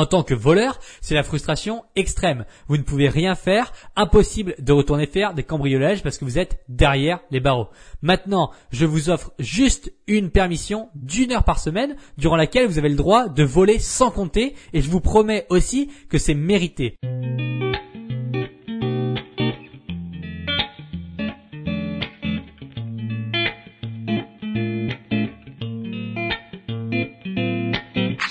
En tant que voleur, c'est la frustration extrême. Vous ne pouvez rien faire, impossible de retourner faire des cambriolages parce que vous êtes derrière les barreaux. Maintenant, je vous offre juste une permission d'une heure par semaine durant laquelle vous avez le droit de voler sans compter et je vous promets aussi que c'est mérité.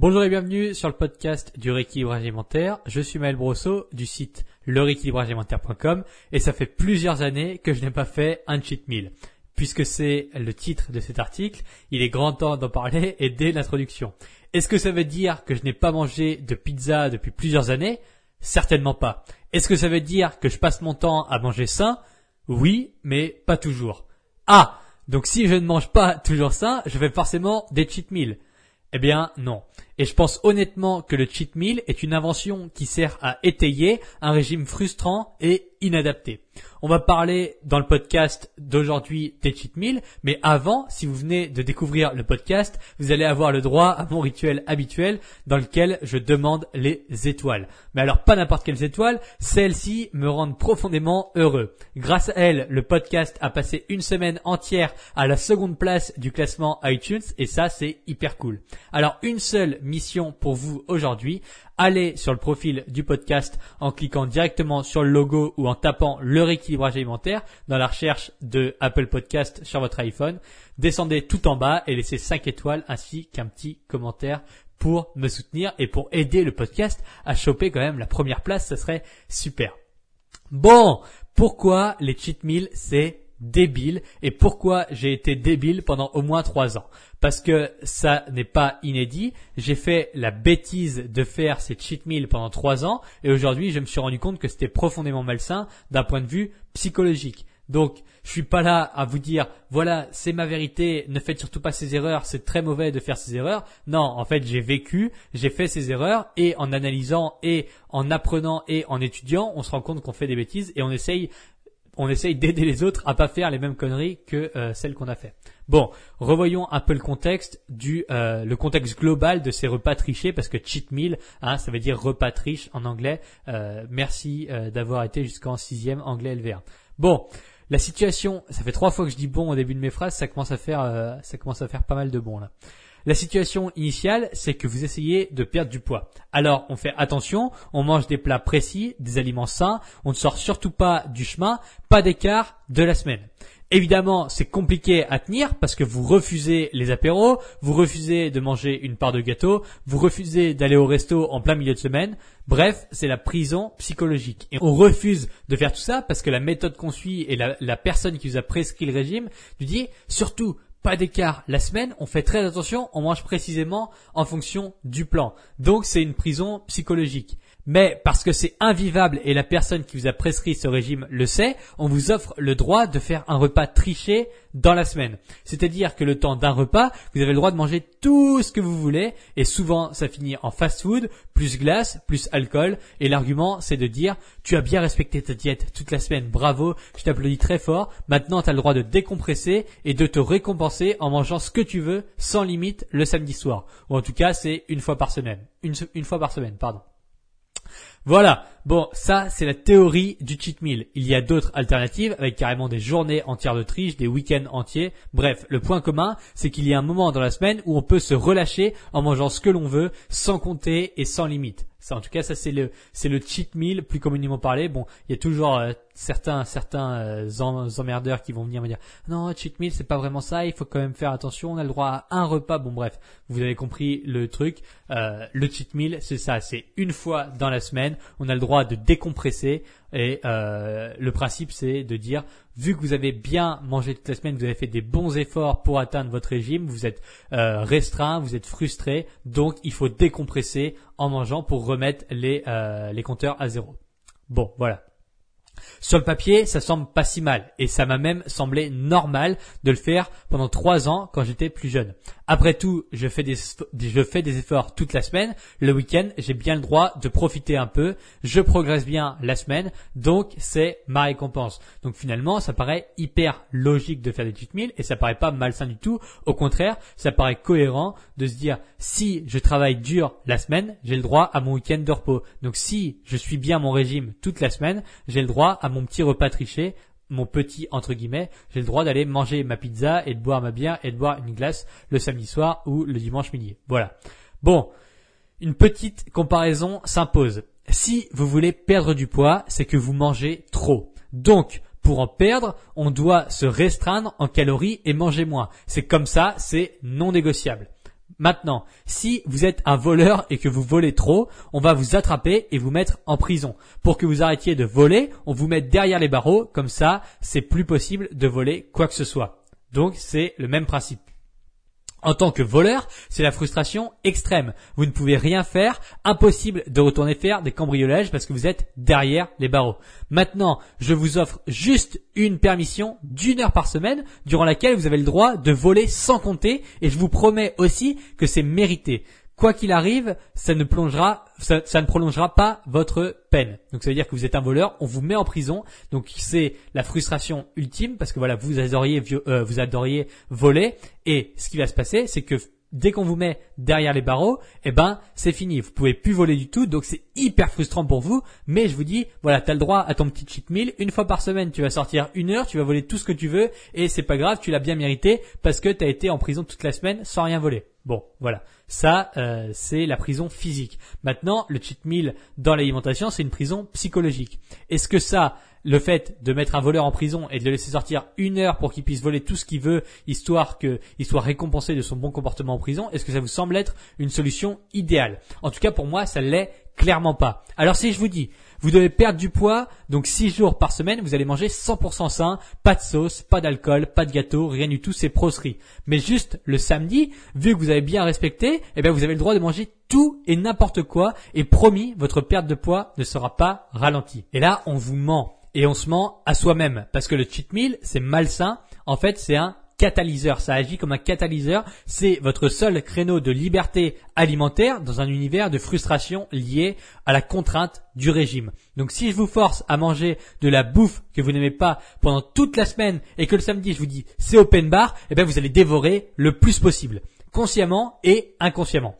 Bonjour et bienvenue sur le podcast du rééquilibrage alimentaire. Je suis Maël Brosseau du site lerééquilibragealimentaire.com et ça fait plusieurs années que je n'ai pas fait un cheat meal. Puisque c'est le titre de cet article, il est grand temps d'en parler et dès l'introduction. Est-ce que ça veut dire que je n'ai pas mangé de pizza depuis plusieurs années? Certainement pas. Est-ce que ça veut dire que je passe mon temps à manger sain? Oui, mais pas toujours. Ah Donc si je ne mange pas toujours sain, je fais forcément des cheat meals. Eh bien non. Et je pense honnêtement que le cheat meal est une invention qui sert à étayer un régime frustrant et inadapté. On va parler dans le podcast d'aujourd'hui des cheat meals, mais avant, si vous venez de découvrir le podcast, vous allez avoir le droit à mon rituel habituel dans lequel je demande les étoiles. Mais alors pas n'importe quelles étoiles, celles-ci me rendent profondément heureux. Grâce à elles, le podcast a passé une semaine entière à la seconde place du classement iTunes et ça c'est hyper cool. Alors une seule mission pour vous aujourd'hui, allez sur le profil du podcast en cliquant directement sur le logo ou en tapant le rééquilibrage alimentaire dans la recherche de Apple Podcast sur votre iPhone. Descendez tout en bas et laissez 5 étoiles ainsi qu'un petit commentaire pour me soutenir et pour aider le podcast à choper quand même la première place, ça serait super. Bon, pourquoi les cheat meals c'est débile et pourquoi j'ai été débile pendant au moins trois ans. Parce que ça n'est pas inédit. J'ai fait la bêtise de faire ces cheat meals pendant trois ans et aujourd'hui je me suis rendu compte que c'était profondément malsain d'un point de vue psychologique. Donc, je suis pas là à vous dire, voilà, c'est ma vérité, ne faites surtout pas ces erreurs, c'est très mauvais de faire ces erreurs. Non, en fait, j'ai vécu, j'ai fait ces erreurs et en analysant et en apprenant et en étudiant, on se rend compte qu'on fait des bêtises et on essaye on essaye d'aider les autres à pas faire les mêmes conneries que euh, celles qu'on a fait. Bon, revoyons un peu le contexte du euh, le contexte global de ces repas trichés parce que cheat meal, hein, ça veut dire repas triche en anglais. Euh, merci d'avoir été jusqu'en sixième anglais LV1. Bon, la situation, ça fait trois fois que je dis bon au début de mes phrases, ça commence à faire ça commence à faire pas mal de bon là. La situation initiale, c'est que vous essayez de perdre du poids. Alors, on fait attention, on mange des plats précis, des aliments sains, on ne sort surtout pas du chemin, pas d'écart de la semaine. Évidemment, c'est compliqué à tenir parce que vous refusez les apéros, vous refusez de manger une part de gâteau, vous refusez d'aller au resto en plein milieu de semaine. Bref, c'est la prison psychologique. Et on refuse de faire tout ça parce que la méthode qu'on suit et la, personne qui vous a prescrit le régime nous dit surtout pas d'écart la semaine, on fait très attention, on mange précisément en fonction du plan. Donc c'est une prison psychologique. Mais parce que c'est invivable et la personne qui vous a prescrit ce régime le sait, on vous offre le droit de faire un repas triché dans la semaine. C'est-à-dire que le temps d'un repas, vous avez le droit de manger tout ce que vous voulez et souvent ça finit en fast-food, plus glace, plus alcool et l'argument c'est de dire tu as bien respecté ta diète toute la semaine, bravo, je t'applaudis très fort, maintenant tu as le droit de décompresser et de te récompenser en mangeant ce que tu veux sans limite le samedi soir. Ou en tout cas c'est une fois par semaine. Une, une fois par semaine, pardon. Voilà. Bon, ça, c'est la théorie du cheat meal. Il y a d'autres alternatives avec carrément des journées entières de triche, des week-ends entiers. Bref, le point commun, c'est qu'il y a un moment dans la semaine où on peut se relâcher en mangeant ce que l'on veut, sans compter et sans limite. Ça, en tout cas, ça c'est le c'est le cheat meal plus communément parlé. Bon, il y a toujours euh, certains certains euh, emmerdeurs qui vont venir me dire non cheat meal c'est pas vraiment ça. Il faut quand même faire attention. On a le droit à un repas. Bon bref, vous avez compris le truc. Euh, le cheat meal c'est ça. C'est une fois dans la semaine. On a le droit de décompresser. Et euh, le principe, c'est de dire, vu que vous avez bien mangé toute la semaine, vous avez fait des bons efforts pour atteindre votre régime, vous êtes euh, restreint, vous êtes frustré, donc il faut décompresser en mangeant pour remettre les, euh, les compteurs à zéro. Bon, voilà. Sur le papier, ça semble pas si mal et ça m'a même semblé normal de le faire pendant trois ans quand j'étais plus jeune. Après tout, je fais des, efforts toute la semaine. Le week-end, j'ai bien le droit de profiter un peu. Je progresse bien la semaine, donc c'est ma récompense. Donc finalement, ça paraît hyper logique de faire des cheat meals et ça paraît pas malsain du tout. Au contraire, ça paraît cohérent de se dire si je travaille dur la semaine, j'ai le droit à mon week-end de repos. Donc si je suis bien mon régime toute la semaine, j'ai le droit à mon petit repas triché mon petit entre guillemets, j'ai le droit d'aller manger ma pizza et de boire ma bière et de boire une glace le samedi soir ou le dimanche midi. Voilà. Bon, une petite comparaison s'impose. Si vous voulez perdre du poids, c'est que vous mangez trop. Donc, pour en perdre, on doit se restreindre en calories et manger moins. C'est comme ça, c'est non négociable. Maintenant, si vous êtes un voleur et que vous volez trop, on va vous attraper et vous mettre en prison. Pour que vous arrêtiez de voler, on vous met derrière les barreaux, comme ça, c'est plus possible de voler quoi que ce soit. Donc c'est le même principe. En tant que voleur, c'est la frustration extrême. Vous ne pouvez rien faire, impossible de retourner faire des cambriolages parce que vous êtes derrière les barreaux. Maintenant, je vous offre juste une permission d'une heure par semaine durant laquelle vous avez le droit de voler sans compter et je vous promets aussi que c'est mérité quoi qu'il arrive, ça ne plongera, ça, ne prolongera pas votre peine. Donc ça veut dire que vous êtes un voleur, on vous met en prison. Donc c'est la frustration ultime parce que voilà, vous adoriez, euh, vous adoriez voler et ce qui va se passer, c'est que dès qu'on vous met derrière les barreaux, eh ben c'est fini. Vous pouvez plus voler du tout, donc c'est hyper frustrant pour vous. Mais je vous dis, voilà, t'as le droit à ton petit cheat meal. Une fois par semaine, tu vas sortir une heure, tu vas voler tout ce que tu veux et c'est pas grave, tu l'as bien mérité parce que t'as été en prison toute la semaine sans rien voler. Bon, voilà. Ça, euh, c'est la prison physique. Maintenant, le cheat meal dans l'alimentation, c'est une prison psychologique. Est-ce que ça, le fait de mettre un voleur en prison et de le laisser sortir une heure pour qu'il puisse voler tout ce qu'il veut, histoire qu'il soit récompensé de son bon comportement en prison, est-ce que ça vous semble être une solution idéale? En tout cas, pour moi, ça l'est clairement pas. Alors si je vous dis, vous devez perdre du poids, donc 6 jours par semaine, vous allez manger 100% sain, pas de sauce, pas d'alcool, pas de gâteau, rien du tout, c'est proscrit. Mais juste le samedi, vu que vous avez bien respecté, eh bien vous avez le droit de manger tout et n'importe quoi, et promis, votre perte de poids ne sera pas ralentie. Et là, on vous ment. Et on se ment à soi-même. Parce que le cheat meal, c'est malsain. En fait, c'est un catalyseur. Ça agit comme un catalyseur. C'est votre seul créneau de liberté alimentaire dans un univers de frustration lié à la contrainte du régime. Donc si je vous force à manger de la bouffe que vous n'aimez pas pendant toute la semaine et que le samedi je vous dis c'est open bar, eh bien vous allez dévorer le plus possible, consciemment et inconsciemment.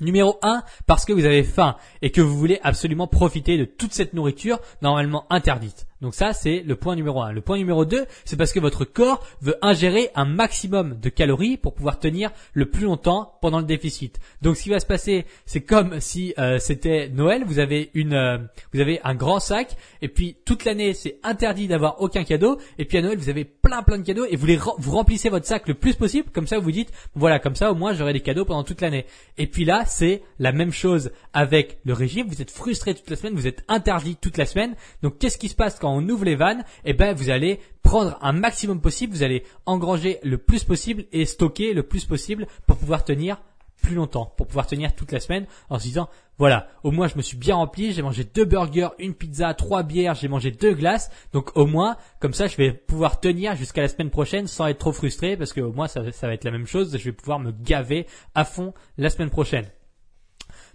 Numéro 1, parce que vous avez faim et que vous voulez absolument profiter de toute cette nourriture normalement interdite. Donc ça, c'est le point numéro 1. Le point numéro 2, c'est parce que votre corps veut ingérer un maximum de calories pour pouvoir tenir le plus longtemps pendant le déficit. Donc ce qui va se passer, c'est comme si euh, c'était Noël, vous avez une euh, vous avez un grand sac et puis toute l'année, c'est interdit d'avoir aucun cadeau et puis à Noël, vous avez plein plein de cadeaux et vous les vous remplissez votre sac le plus possible comme ça vous dites voilà, comme ça au moins j'aurai des cadeaux pendant toute l'année. Et puis là, c'est la même chose avec le régime, vous êtes frustré toute la semaine, vous êtes interdit toute la semaine. Donc qu'est-ce qui se passe quand on ouvre les vannes, eh ben vous allez prendre un maximum possible, vous allez engranger le plus possible et stocker le plus possible pour pouvoir tenir plus longtemps, pour pouvoir tenir toute la semaine en se disant voilà, au moins je me suis bien rempli, j'ai mangé deux burgers, une pizza, trois bières, j'ai mangé deux glaces, donc au moins comme ça je vais pouvoir tenir jusqu'à la semaine prochaine sans être trop frustré parce que au moins ça, ça va être la même chose, je vais pouvoir me gaver à fond la semaine prochaine.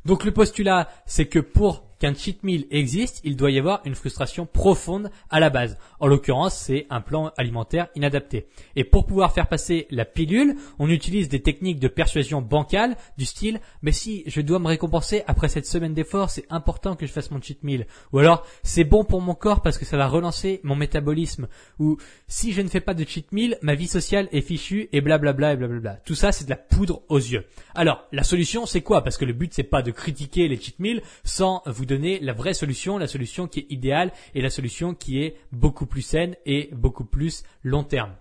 Donc le postulat, c'est que pour qu'un cheat meal existe, il doit y avoir une frustration profonde à la base. En l'occurrence, c'est un plan alimentaire inadapté. Et pour pouvoir faire passer la pilule, on utilise des techniques de persuasion bancale du style mais si je dois me récompenser après cette semaine d'effort, c'est important que je fasse mon cheat meal. Ou alors c'est bon pour mon corps parce que ça va relancer mon métabolisme. Ou si je ne fais pas de cheat meal, ma vie sociale est fichue et blablabla et blablabla. Tout ça c'est de la poudre aux yeux. Alors la solution c'est quoi? Parce que le but c'est pas de critiquer les cheat meals sans vous donner la vraie solution, la solution qui est idéale et la solution qui est beaucoup plus saine et beaucoup plus long terme.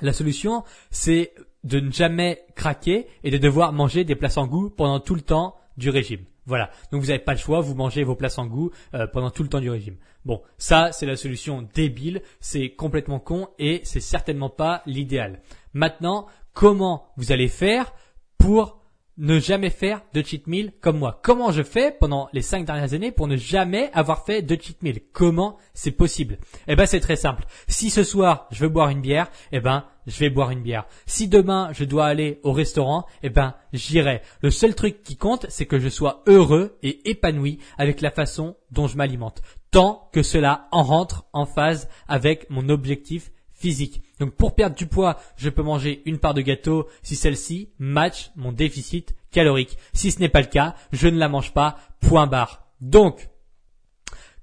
La solution, c'est de ne jamais craquer et de devoir manger des plats sans goût pendant tout le temps du régime. Voilà. Donc vous n'avez pas le choix, vous mangez vos plats sans goût euh, pendant tout le temps du régime. Bon, ça c'est la solution débile, c'est complètement con et c'est certainement pas l'idéal. Maintenant, comment vous allez faire pour ne jamais faire de cheat meal comme moi. Comment je fais pendant les cinq dernières années pour ne jamais avoir fait de cheat meal? Comment c'est possible? Eh ben c'est très simple. Si ce soir je veux boire une bière, eh ben je vais boire une bière. Si demain je dois aller au restaurant, eh ben j'irai. Le seul truc qui compte, c'est que je sois heureux et épanoui avec la façon dont je m'alimente, tant que cela en rentre en phase avec mon objectif physique. Donc pour perdre du poids, je peux manger une part de gâteau si celle-ci match mon déficit calorique. Si ce n'est pas le cas, je ne la mange pas, point barre. Donc,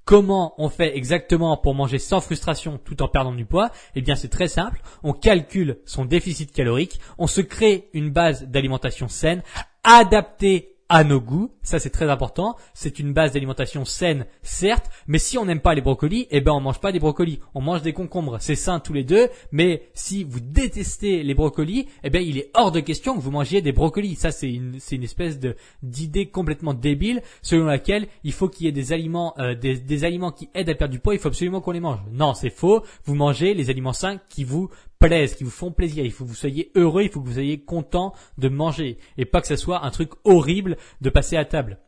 Comment on fait exactement pour manger sans frustration tout en perdant du poids? Eh bien, c'est très simple. On calcule son déficit calorique, on se crée une base d'alimentation saine, adaptée à nos goûts. Ça, c'est très important. C'est une base d'alimentation saine, certes, mais si on n'aime pas les brocolis, eh ben, on mange pas des brocolis. On mange des concombres. C'est sain tous les deux, mais si vous détestez les brocolis, eh ben, il est hors de question que vous mangiez des brocolis. Ça, c'est une, c'est une espèce de, d'idée complètement débile selon laquelle il faut qu'il y ait des aliments, euh, des, des aliments qui aident à perdre du poids. Il faut absolument qu'on les mange. Non, c'est faux. Vous mangez les aliments sains qui vous plaisent, qui vous font plaisir. Il faut que vous soyez heureux, il faut que vous soyez content de manger et pas que ce soit un truc horrible de passer à table.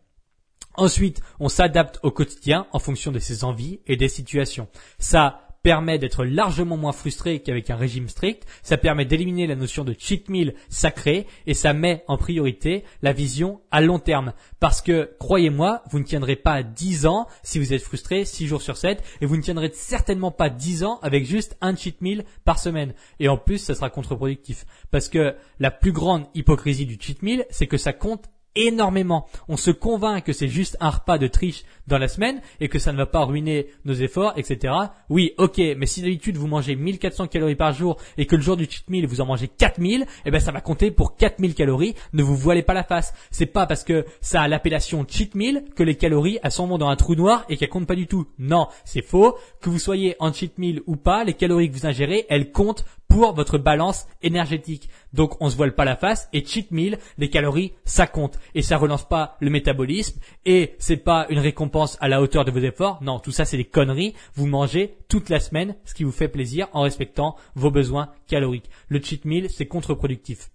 Ensuite, on s'adapte au quotidien en fonction de ses envies et des situations. Ça permet d'être largement moins frustré qu'avec un régime strict, ça permet d'éliminer la notion de cheat meal sacré et ça met en priorité la vision à long terme. Parce que, croyez-moi, vous ne tiendrez pas 10 ans si vous êtes frustré 6 jours sur 7 et vous ne tiendrez certainement pas 10 ans avec juste un cheat meal par semaine. Et en plus, ça sera contre-productif. Parce que la plus grande hypocrisie du cheat meal, c'est que ça compte énormément. On se convainc que c'est juste un repas de triche dans la semaine et que ça ne va pas ruiner nos efforts, etc. Oui, ok, mais si d'habitude vous mangez 1400 calories par jour et que le jour du cheat meal vous en mangez 4000, eh ben ça va compter pour 4000 calories. Ne vous voilez pas la face. C'est pas parce que ça a l'appellation cheat meal que les calories elles sont dans un trou noir et qu'elles comptent pas du tout. Non, c'est faux. Que vous soyez en cheat meal ou pas, les calories que vous ingérez, elles comptent pour votre balance énergétique. Donc on se voile pas la face et cheat meal, les calories, ça compte et ça relance pas le métabolisme et c'est pas une récompense à la hauteur de vos efforts. Non, tout ça c'est des conneries. Vous mangez toute la semaine ce qui vous fait plaisir en respectant vos besoins caloriques. Le cheat meal, c'est contre-productif.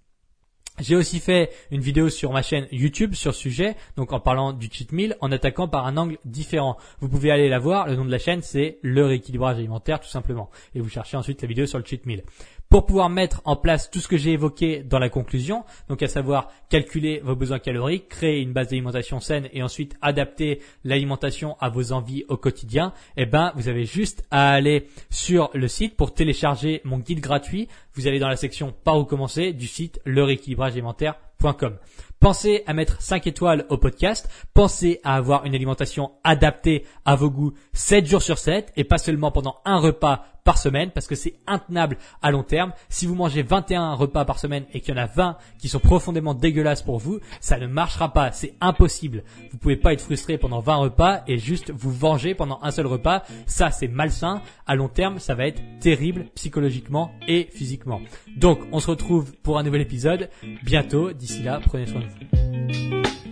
J'ai aussi fait une vidéo sur ma chaîne YouTube sur ce sujet, donc en parlant du cheat meal, en attaquant par un angle différent. Vous pouvez aller la voir, le nom de la chaîne c'est le rééquilibrage alimentaire tout simplement. Et vous cherchez ensuite la vidéo sur le cheat meal pour pouvoir mettre en place tout ce que j'ai évoqué dans la conclusion, donc à savoir calculer vos besoins caloriques, créer une base d'alimentation saine et ensuite adapter l'alimentation à vos envies au quotidien, eh ben vous avez juste à aller sur le site pour télécharger mon guide gratuit. Vous allez dans la section par où commencer du site leréquilibragealimentaire.com. Pensez à mettre 5 étoiles au podcast. Pensez à avoir une alimentation adaptée à vos goûts 7 jours sur 7 et pas seulement pendant un repas par semaine parce que c'est intenable à long terme. Si vous mangez 21 repas par semaine et qu'il y en a 20 qui sont profondément dégueulasses pour vous, ça ne marchera pas. C'est impossible. Vous pouvez pas être frustré pendant 20 repas et juste vous venger pendant un seul repas. Ça, c'est malsain. À long terme, ça va être terrible psychologiquement et physiquement. Donc, on se retrouve pour un nouvel épisode bientôt. D'ici là, prenez soin de vous.